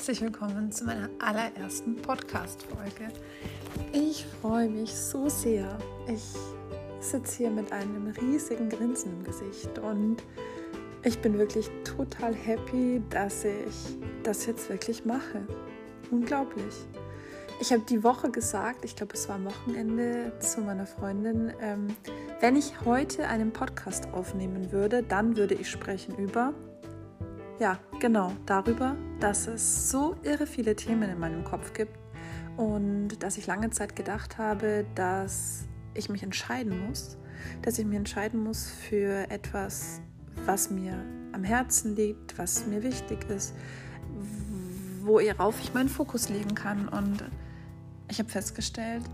herzlich willkommen zu meiner allerersten Podcast-Folge. Ich freue mich so sehr. Ich sitze hier mit einem riesigen Grinsen im Gesicht und ich bin wirklich total happy, dass ich das jetzt wirklich mache. Unglaublich. Ich habe die Woche gesagt, ich glaube, es war am Wochenende zu meiner Freundin, ähm, wenn ich heute einen Podcast aufnehmen würde, dann würde ich sprechen über ja, genau, darüber, dass es so irre viele Themen in meinem Kopf gibt und dass ich lange Zeit gedacht habe, dass ich mich entscheiden muss, dass ich mich entscheiden muss für etwas, was mir am Herzen liegt, was mir wichtig ist, worauf ich meinen Fokus legen kann. Und ich habe festgestellt,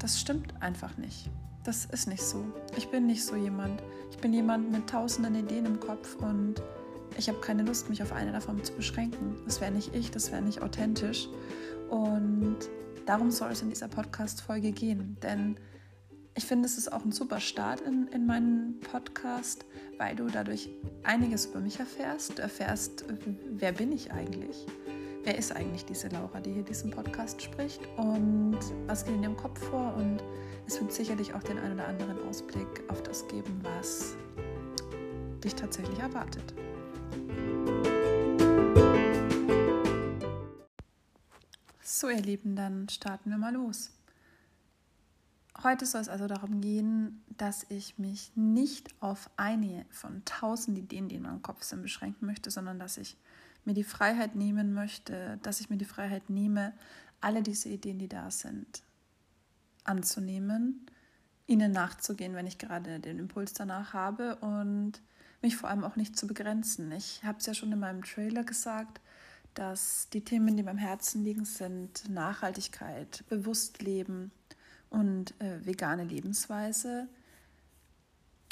das stimmt einfach nicht. Das ist nicht so. Ich bin nicht so jemand. Ich bin jemand mit tausenden Ideen im Kopf und ich habe keine Lust, mich auf eine davon zu beschränken. Das wäre nicht ich, das wäre nicht authentisch. Und darum soll es in dieser Podcast-Folge gehen. Denn ich finde, es ist auch ein super Start in, in meinen Podcast, weil du dadurch einiges über mich erfährst. Du erfährst, wer bin ich eigentlich? Wer ist eigentlich diese Laura, die hier diesen Podcast spricht? Und was geht in ihrem Kopf vor? Und es wird sicherlich auch den einen oder anderen Ausblick auf das geben, was dich tatsächlich erwartet. So, ihr Lieben, dann starten wir mal los. Heute soll es also darum gehen, dass ich mich nicht auf eine von tausend Ideen, die in meinem Kopf sind, beschränken möchte, sondern dass ich mir die Freiheit nehmen möchte, dass ich mir die Freiheit nehme, alle diese Ideen, die da sind, anzunehmen, ihnen nachzugehen, wenn ich gerade den Impuls danach habe und mich vor allem auch nicht zu begrenzen. Ich habe es ja schon in meinem Trailer gesagt, dass die Themen, die meinem Herzen liegen, sind Nachhaltigkeit, Bewusstleben und äh, vegane Lebensweise.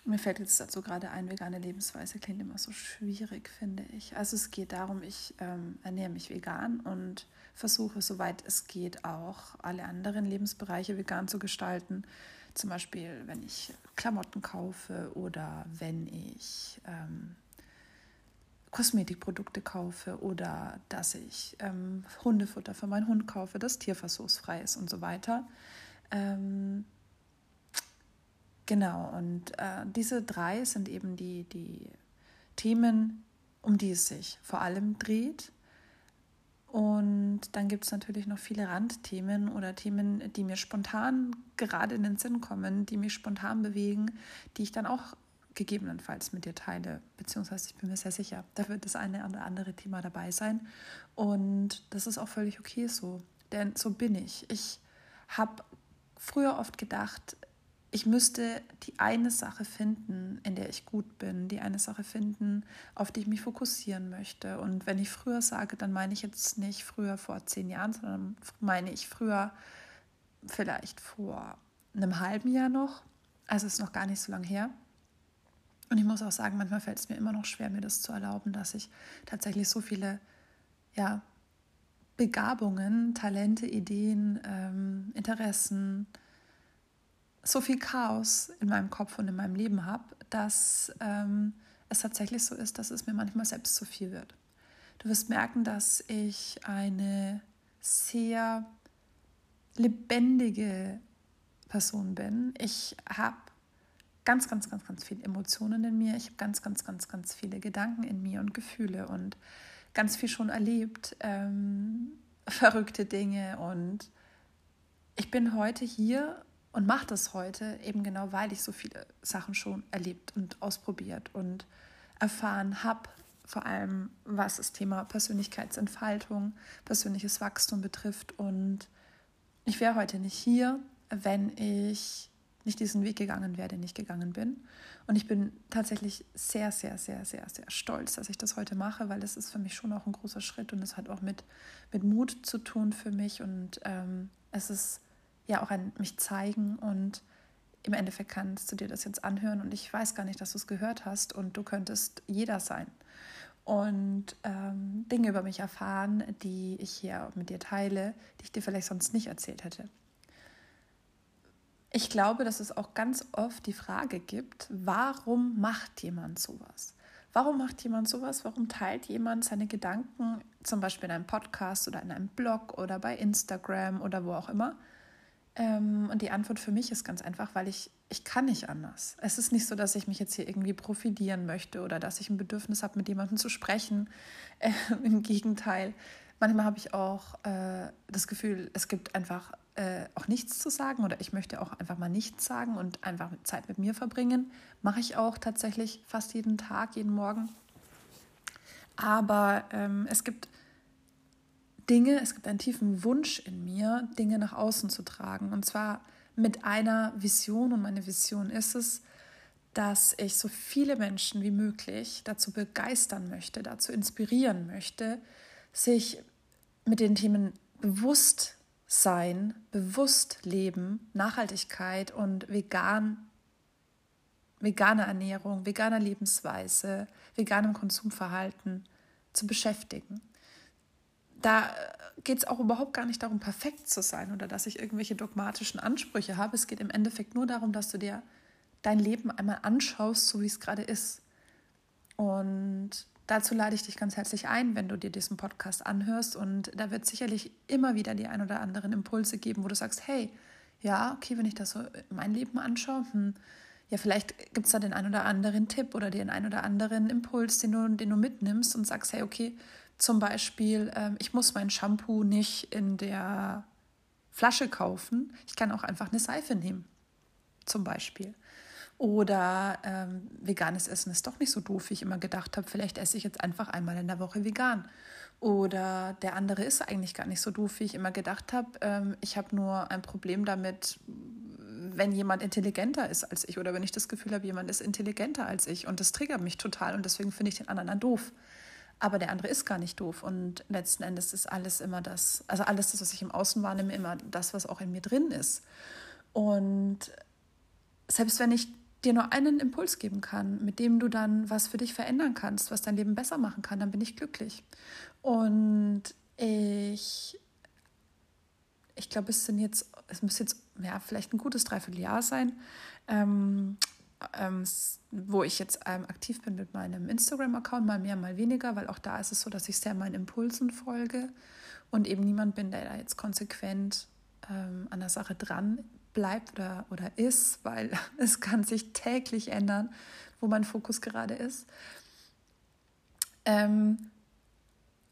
Mir fällt jetzt dazu gerade ein, vegane Lebensweise klingt immer so schwierig, finde ich. Also es geht darum, ich ähm, ernähre mich vegan und versuche, soweit es geht, auch alle anderen Lebensbereiche vegan zu gestalten. Zum Beispiel, wenn ich Klamotten kaufe oder wenn ich ähm, Kosmetikprodukte kaufe oder dass ich ähm, Hundefutter für meinen Hund kaufe, das tierversuchsfrei ist und so weiter. Ähm, genau, und äh, diese drei sind eben die, die Themen, um die es sich vor allem dreht. Und dann gibt es natürlich noch viele Randthemen oder Themen, die mir spontan gerade in den Sinn kommen, die mich spontan bewegen, die ich dann auch gegebenenfalls mit dir teile, beziehungsweise ich bin mir sehr sicher, da wird das eine oder andere Thema dabei sein. Und das ist auch völlig okay so, denn so bin ich. Ich habe früher oft gedacht, ich müsste die eine Sache finden, in der ich gut bin, die eine Sache finden, auf die ich mich fokussieren möchte. Und wenn ich früher sage, dann meine ich jetzt nicht früher vor zehn Jahren, sondern meine ich früher vielleicht vor einem halben Jahr noch. Also ist noch gar nicht so lange her. Und ich muss auch sagen, manchmal fällt es mir immer noch schwer, mir das zu erlauben, dass ich tatsächlich so viele ja, Begabungen, Talente, Ideen, ähm, Interessen, so viel Chaos in meinem Kopf und in meinem Leben habe, dass ähm, es tatsächlich so ist, dass es mir manchmal selbst zu viel wird. Du wirst merken, dass ich eine sehr lebendige Person bin. Ich habe ganz, ganz, ganz, ganz viele Emotionen in mir. Ich habe ganz, ganz, ganz, ganz viele Gedanken in mir und Gefühle und ganz viel schon erlebt, ähm, verrückte Dinge. Und ich bin heute hier und mache das heute eben genau, weil ich so viele Sachen schon erlebt und ausprobiert und erfahren habe, vor allem was das Thema Persönlichkeitsentfaltung, persönliches Wachstum betrifft. Und ich wäre heute nicht hier, wenn ich nicht diesen Weg gegangen wäre, den ich gegangen bin. Und ich bin tatsächlich sehr, sehr, sehr, sehr, sehr stolz, dass ich das heute mache, weil das ist für mich schon auch ein großer Schritt und es hat auch mit, mit Mut zu tun für mich. Und ähm, es ist ja auch ein mich zeigen und im Endeffekt kannst du dir das jetzt anhören und ich weiß gar nicht, dass du es gehört hast und du könntest jeder sein und ähm, Dinge über mich erfahren, die ich hier mit dir teile, die ich dir vielleicht sonst nicht erzählt hätte. Ich glaube, dass es auch ganz oft die Frage gibt, warum macht jemand sowas? Warum macht jemand sowas? Warum teilt jemand seine Gedanken zum Beispiel in einem Podcast oder in einem Blog oder bei Instagram oder wo auch immer? Ähm, und die Antwort für mich ist ganz einfach, weil ich, ich kann nicht anders. Es ist nicht so, dass ich mich jetzt hier irgendwie profilieren möchte oder dass ich ein Bedürfnis habe, mit jemandem zu sprechen. Im Gegenteil, manchmal habe ich auch äh, das Gefühl, es gibt einfach äh, auch nichts zu sagen oder ich möchte auch einfach mal nichts sagen und einfach Zeit mit mir verbringen. Mache ich auch tatsächlich fast jeden Tag, jeden Morgen. Aber ähm, es gibt Dinge, es gibt einen tiefen Wunsch in mir, Dinge nach außen zu tragen. Und zwar mit einer Vision. Und meine Vision ist es, dass ich so viele Menschen wie möglich dazu begeistern möchte, dazu inspirieren möchte, sich mit den Themen bewusst sein, bewusst leben, Nachhaltigkeit und vegan, vegane Ernährung, veganer Lebensweise, veganem Konsumverhalten zu beschäftigen. Da geht es auch überhaupt gar nicht darum, perfekt zu sein oder dass ich irgendwelche dogmatischen Ansprüche habe. Es geht im Endeffekt nur darum, dass du dir dein Leben einmal anschaust, so wie es gerade ist. Und Dazu lade ich dich ganz herzlich ein, wenn du dir diesen Podcast anhörst. Und da wird sicherlich immer wieder die ein oder anderen Impulse geben, wo du sagst, hey, ja, okay, wenn ich das so mein Leben anschaue, hm, ja, vielleicht gibt es da den ein oder anderen Tipp oder den ein oder anderen Impuls, den du, den du mitnimmst und sagst, hey, okay, zum Beispiel, ähm, ich muss mein Shampoo nicht in der Flasche kaufen. Ich kann auch einfach eine Seife nehmen, zum Beispiel. Oder ähm, veganes Essen ist doch nicht so doof, wie ich immer gedacht habe. Vielleicht esse ich jetzt einfach einmal in der Woche vegan. Oder der andere ist eigentlich gar nicht so doof, wie ich immer gedacht habe. Ähm, ich habe nur ein Problem damit, wenn jemand intelligenter ist als ich oder wenn ich das Gefühl habe, jemand ist intelligenter als ich. Und das triggert mich total und deswegen finde ich den anderen dann doof. Aber der andere ist gar nicht doof. Und letzten Endes ist alles immer das, also alles das, was ich im Außen wahrnehme, immer das, was auch in mir drin ist. Und selbst wenn ich dir nur einen Impuls geben kann, mit dem du dann was für dich verändern kannst, was dein Leben besser machen kann, dann bin ich glücklich. Und ich, ich glaube, es sind jetzt, es müsste jetzt ja, vielleicht ein gutes Dreivierteljahr sein, ähm, ähm, wo ich jetzt ähm, aktiv bin mit meinem Instagram-Account, mal mehr, mal weniger, weil auch da ist es so, dass ich sehr meinen Impulsen folge und eben niemand bin, der da jetzt konsequent ähm, an der Sache dran bleibt oder, oder ist, weil es kann sich täglich ändern, wo mein Fokus gerade ist. Ähm,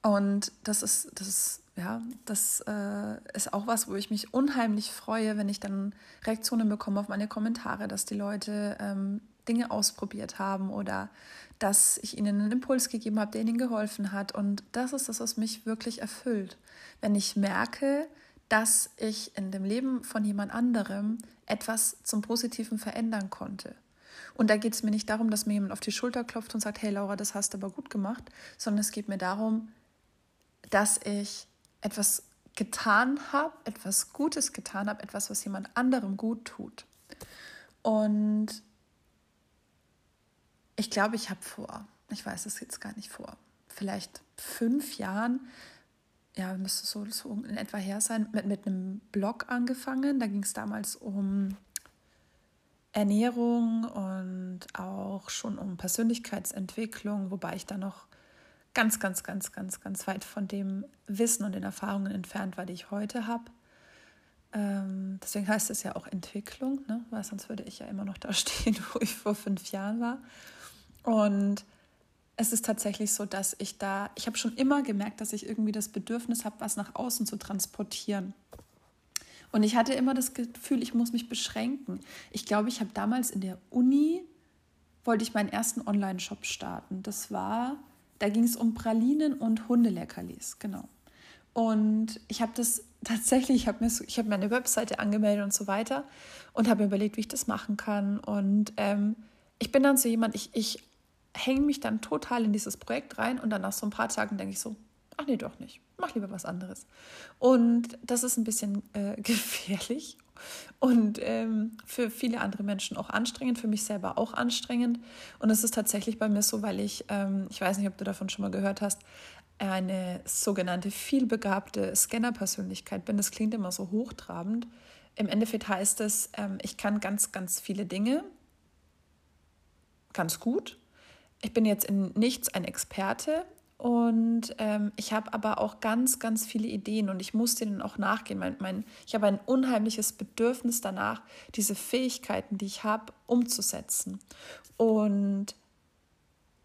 und das ist, das ist, ja, das äh, ist auch was, wo ich mich unheimlich freue, wenn ich dann Reaktionen bekomme auf meine Kommentare, dass die Leute ähm, Dinge ausprobiert haben oder dass ich ihnen einen Impuls gegeben habe, der ihnen geholfen hat. Und das ist das, was mich wirklich erfüllt. Wenn ich merke, dass ich in dem Leben von jemand anderem etwas zum Positiven verändern konnte. Und da geht es mir nicht darum, dass mir jemand auf die Schulter klopft und sagt, hey Laura, das hast du aber gut gemacht, sondern es geht mir darum, dass ich etwas getan habe, etwas Gutes getan habe, etwas, was jemand anderem gut tut. Und ich glaube, ich habe vor, ich weiß es jetzt gar nicht vor, vielleicht fünf Jahren ja, müsste so, so in etwa her sein, mit, mit einem Blog angefangen. Da ging es damals um Ernährung und auch schon um Persönlichkeitsentwicklung, wobei ich da noch ganz, ganz, ganz, ganz, ganz weit von dem Wissen und den Erfahrungen entfernt war, die ich heute habe. Ähm, deswegen heißt es ja auch Entwicklung, ne? weil sonst würde ich ja immer noch da stehen, wo ich vor fünf Jahren war. Und es ist tatsächlich so, dass ich da, ich habe schon immer gemerkt, dass ich irgendwie das Bedürfnis habe, was nach außen zu transportieren. Und ich hatte immer das Gefühl, ich muss mich beschränken. Ich glaube, ich habe damals in der Uni, wollte ich meinen ersten Online-Shop starten. Das war, da ging es um Pralinen und Hundeleckerlis, genau. Und ich habe das tatsächlich, ich habe mir, habe meine Webseite angemeldet und so weiter und habe mir überlegt, wie ich das machen kann. Und ähm, ich bin dann so jemand, ich, ich hänge mich dann total in dieses Projekt rein und dann nach so ein paar Tagen denke ich so, ach nee, doch nicht, mach lieber was anderes. Und das ist ein bisschen äh, gefährlich und ähm, für viele andere Menschen auch anstrengend, für mich selber auch anstrengend. Und es ist tatsächlich bei mir so, weil ich, ähm, ich weiß nicht, ob du davon schon mal gehört hast, eine sogenannte vielbegabte Scanner-Persönlichkeit bin. Das klingt immer so hochtrabend. Im Endeffekt heißt es, ähm, ich kann ganz, ganz viele Dinge ganz gut ich bin jetzt in nichts ein Experte und ähm, ich habe aber auch ganz, ganz viele Ideen und ich muss denen auch nachgehen. Mein, mein, ich habe ein unheimliches Bedürfnis danach, diese Fähigkeiten, die ich habe, umzusetzen. Und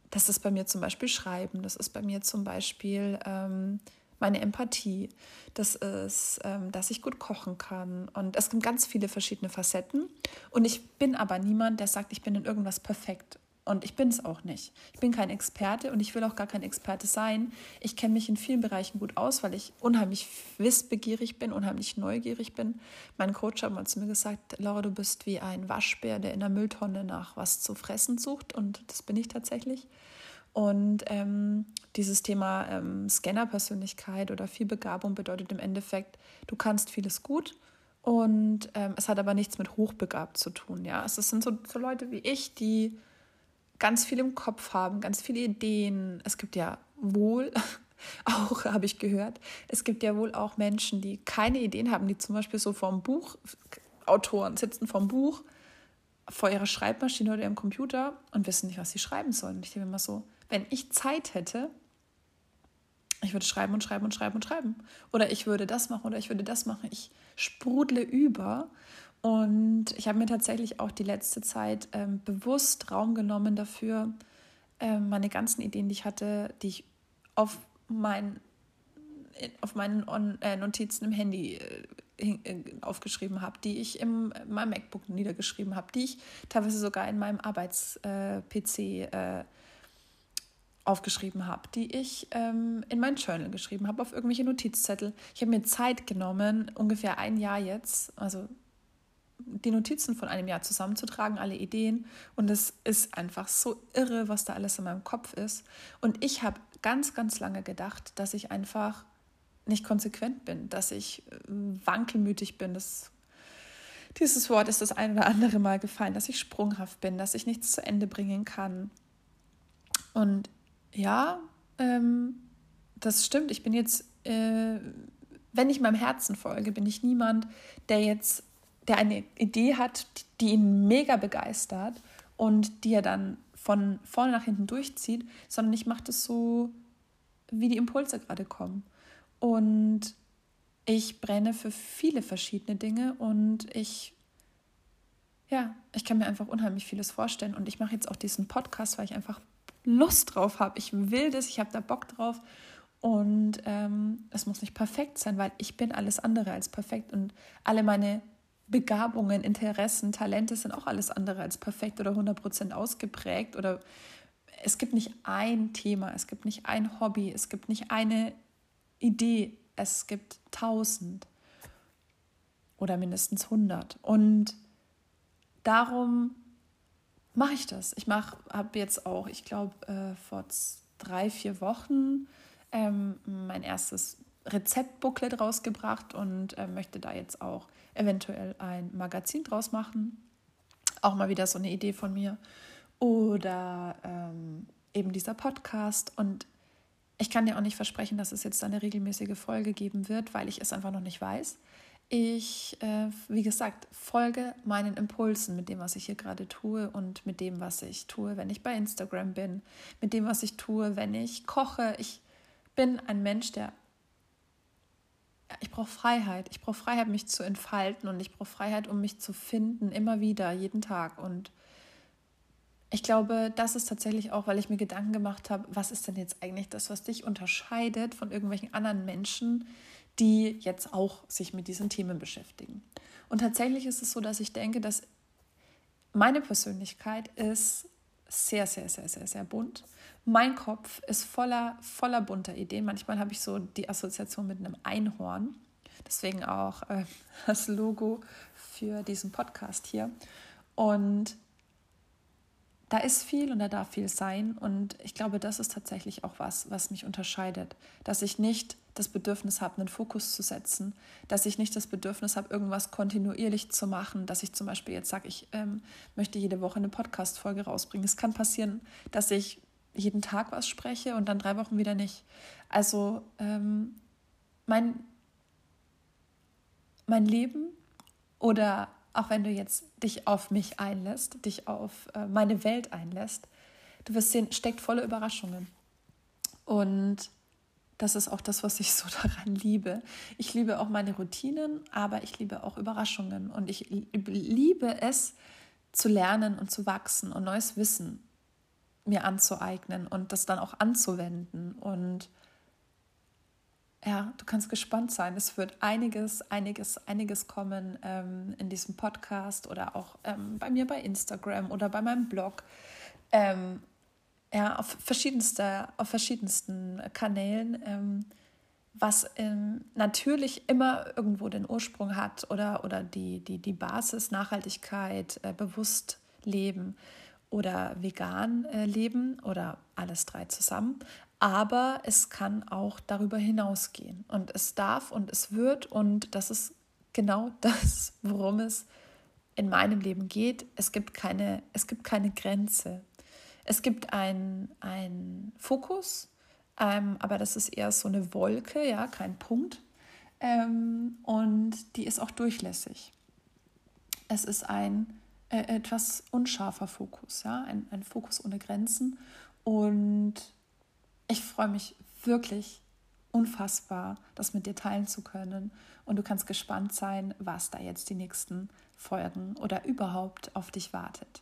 das ist bei mir zum Beispiel Schreiben, das ist bei mir zum Beispiel ähm, meine Empathie, das ist, ähm, dass ich gut kochen kann. Und es gibt ganz viele verschiedene Facetten. Und ich bin aber niemand, der sagt, ich bin in irgendwas perfekt. Und ich bin es auch nicht. Ich bin kein Experte und ich will auch gar kein Experte sein. Ich kenne mich in vielen Bereichen gut aus, weil ich unheimlich wissbegierig bin, unheimlich neugierig bin. Mein Coach hat mal zu mir gesagt, Laura, du bist wie ein Waschbär, der in der Mülltonne nach was zu fressen sucht. Und das bin ich tatsächlich. Und ähm, dieses Thema ähm, Scanner-Persönlichkeit oder Vielbegabung bedeutet im Endeffekt, du kannst vieles gut und ähm, es hat aber nichts mit hochbegabt zu tun. Ja, es sind so, so Leute wie ich, die ganz viel im Kopf haben, ganz viele Ideen. Es gibt ja wohl auch, habe ich gehört, es gibt ja wohl auch Menschen, die keine Ideen haben, die zum Beispiel so vom Buch, Autoren sitzen vom Buch vor ihrer Schreibmaschine oder ihrem Computer und wissen nicht, was sie schreiben sollen. Ich denke immer so, wenn ich Zeit hätte, ich würde schreiben und schreiben und schreiben und schreiben. Oder ich würde das machen oder ich würde das machen. Ich sprudle über. Und ich habe mir tatsächlich auch die letzte Zeit ähm, bewusst Raum genommen dafür, ähm, meine ganzen Ideen, die ich hatte, die ich auf, mein, auf meinen On äh, Notizen im Handy äh, äh aufgeschrieben habe, die ich in meinem MacBook niedergeschrieben habe, die ich teilweise sogar in meinem Arbeits-PC äh, aufgeschrieben habe, die ich ähm, in mein Journal geschrieben habe, auf irgendwelche Notizzettel. Ich habe mir Zeit genommen, ungefähr ein Jahr jetzt, also die Notizen von einem Jahr zusammenzutragen, alle Ideen. Und es ist einfach so irre, was da alles in meinem Kopf ist. Und ich habe ganz, ganz lange gedacht, dass ich einfach nicht konsequent bin, dass ich äh, wankelmütig bin. Das, dieses Wort ist das ein oder andere Mal gefallen, dass ich sprunghaft bin, dass ich nichts zu Ende bringen kann. Und ja, ähm, das stimmt. Ich bin jetzt, äh, wenn ich meinem Herzen folge, bin ich niemand, der jetzt, der eine Idee hat, die ihn mega begeistert und die er dann von vorne nach hinten durchzieht, sondern ich mache das so, wie die Impulse gerade kommen. Und ich brenne für viele verschiedene Dinge und ich, ja, ich kann mir einfach unheimlich vieles vorstellen. Und ich mache jetzt auch diesen Podcast, weil ich einfach Lust drauf habe. Ich will das, ich habe da Bock drauf. Und ähm, es muss nicht perfekt sein, weil ich bin alles andere als perfekt. Und alle meine Begabungen, Interessen, Talente sind auch alles andere als perfekt oder 100% ausgeprägt. Oder es gibt nicht ein Thema, es gibt nicht ein Hobby, es gibt nicht eine Idee, es gibt tausend oder mindestens hundert. Und darum mache ich das. Ich mache, habe jetzt auch, ich glaube, äh, vor drei, vier Wochen ähm, mein erstes Rezeptbooklet rausgebracht und äh, möchte da jetzt auch eventuell ein Magazin draus machen. Auch mal wieder so eine Idee von mir. Oder ähm, eben dieser Podcast. Und ich kann dir auch nicht versprechen, dass es jetzt eine regelmäßige Folge geben wird, weil ich es einfach noch nicht weiß. Ich, äh, wie gesagt, folge meinen Impulsen mit dem, was ich hier gerade tue und mit dem, was ich tue, wenn ich bei Instagram bin, mit dem, was ich tue, wenn ich koche. Ich bin ein Mensch, der ich brauche Freiheit. Ich brauche Freiheit, mich zu entfalten und ich brauche Freiheit, um mich zu finden, immer wieder, jeden Tag. Und ich glaube, das ist tatsächlich auch, weil ich mir Gedanken gemacht habe, was ist denn jetzt eigentlich das, was dich unterscheidet von irgendwelchen anderen Menschen, die jetzt auch sich mit diesen Themen beschäftigen. Und tatsächlich ist es so, dass ich denke, dass meine Persönlichkeit ist sehr, sehr, sehr, sehr, sehr bunt. Mein Kopf ist voller, voller bunter Ideen. Manchmal habe ich so die Assoziation mit einem Einhorn. Deswegen auch äh, das Logo für diesen Podcast hier. Und da ist viel und da darf viel sein. Und ich glaube, das ist tatsächlich auch was, was mich unterscheidet. Dass ich nicht das Bedürfnis habe, einen Fokus zu setzen, dass ich nicht das Bedürfnis habe, irgendwas kontinuierlich zu machen, dass ich zum Beispiel jetzt sage, ich ähm, möchte jede Woche eine Podcast-Folge rausbringen. Es kann passieren, dass ich jeden Tag was spreche und dann drei Wochen wieder nicht. Also ähm, mein, mein Leben oder auch wenn du jetzt dich auf mich einlässt, dich auf äh, meine Welt einlässt, du wirst sehen, steckt voller Überraschungen. Und das ist auch das, was ich so daran liebe. Ich liebe auch meine Routinen, aber ich liebe auch Überraschungen. Und ich liebe es, zu lernen und zu wachsen und neues Wissen mir anzueignen und das dann auch anzuwenden. Und ja, du kannst gespannt sein. Es wird einiges, einiges, einiges kommen ähm, in diesem Podcast oder auch ähm, bei mir bei Instagram oder bei meinem Blog. Ähm, ja, auf, verschiedenste, auf verschiedensten Kanälen, ähm, was ähm, natürlich immer irgendwo den Ursprung hat oder, oder die, die, die Basis Nachhaltigkeit, äh, bewusst leben oder vegan äh, leben oder alles drei zusammen. Aber es kann auch darüber hinausgehen und es darf und es wird und das ist genau das, worum es in meinem Leben geht. Es gibt keine, es gibt keine Grenze. Es gibt einen Fokus, ähm, aber das ist eher so eine Wolke, ja, kein Punkt. Ähm, und die ist auch durchlässig. Es ist ein äh, etwas unscharfer Fokus, ja, ein, ein Fokus ohne Grenzen. Und ich freue mich wirklich unfassbar, das mit dir teilen zu können. Und du kannst gespannt sein, was da jetzt die nächsten Folgen oder überhaupt auf dich wartet.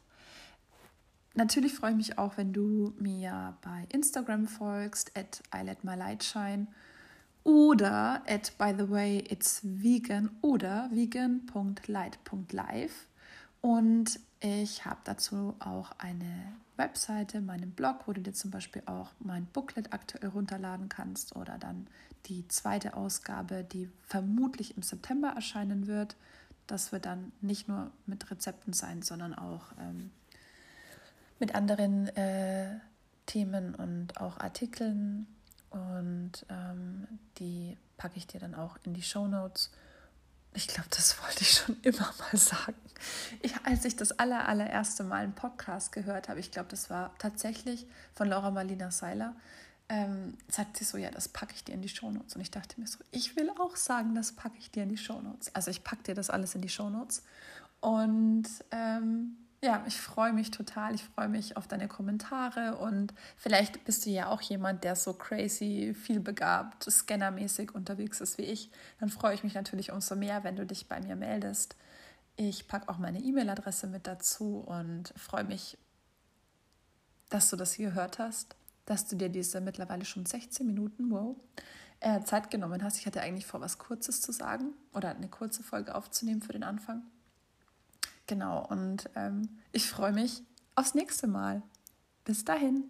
Natürlich freue ich mich auch, wenn du mir bei Instagram folgst, at I let my light shine oder at by the way it's vegan oder vegan.light.live. Und ich habe dazu auch eine Webseite, meinen Blog, wo du dir zum Beispiel auch mein Booklet aktuell runterladen kannst oder dann die zweite Ausgabe, die vermutlich im September erscheinen wird. Das wird dann nicht nur mit Rezepten sein, sondern auch ähm, mit anderen äh, Themen und auch Artikeln. Und ähm, die packe ich dir dann auch in die Show Notes. Ich glaube, das wollte ich schon immer mal sagen. Ich, als ich das aller, allererste Mal einen Podcast gehört habe, ich glaube, das war tatsächlich von Laura Marlina Seiler, ähm, sagt sie so, ja, das packe ich dir in die Shownotes. Und ich dachte mir so, ich will auch sagen, das packe ich dir in die Shownotes. Also ich packe dir das alles in die Shownotes. Und ähm, ja, ich freue mich total. Ich freue mich auf deine Kommentare und vielleicht bist du ja auch jemand, der so crazy, vielbegabt, scannermäßig unterwegs ist wie ich. Dann freue ich mich natürlich umso mehr, wenn du dich bei mir meldest. Ich packe auch meine E-Mail-Adresse mit dazu und freue mich, dass du das hier gehört hast, dass du dir diese mittlerweile schon 16 Minuten, wow, äh, Zeit genommen hast. Ich hatte eigentlich vor, was Kurzes zu sagen oder eine kurze Folge aufzunehmen für den Anfang. Genau, und ähm, ich freue mich aufs nächste Mal. Bis dahin.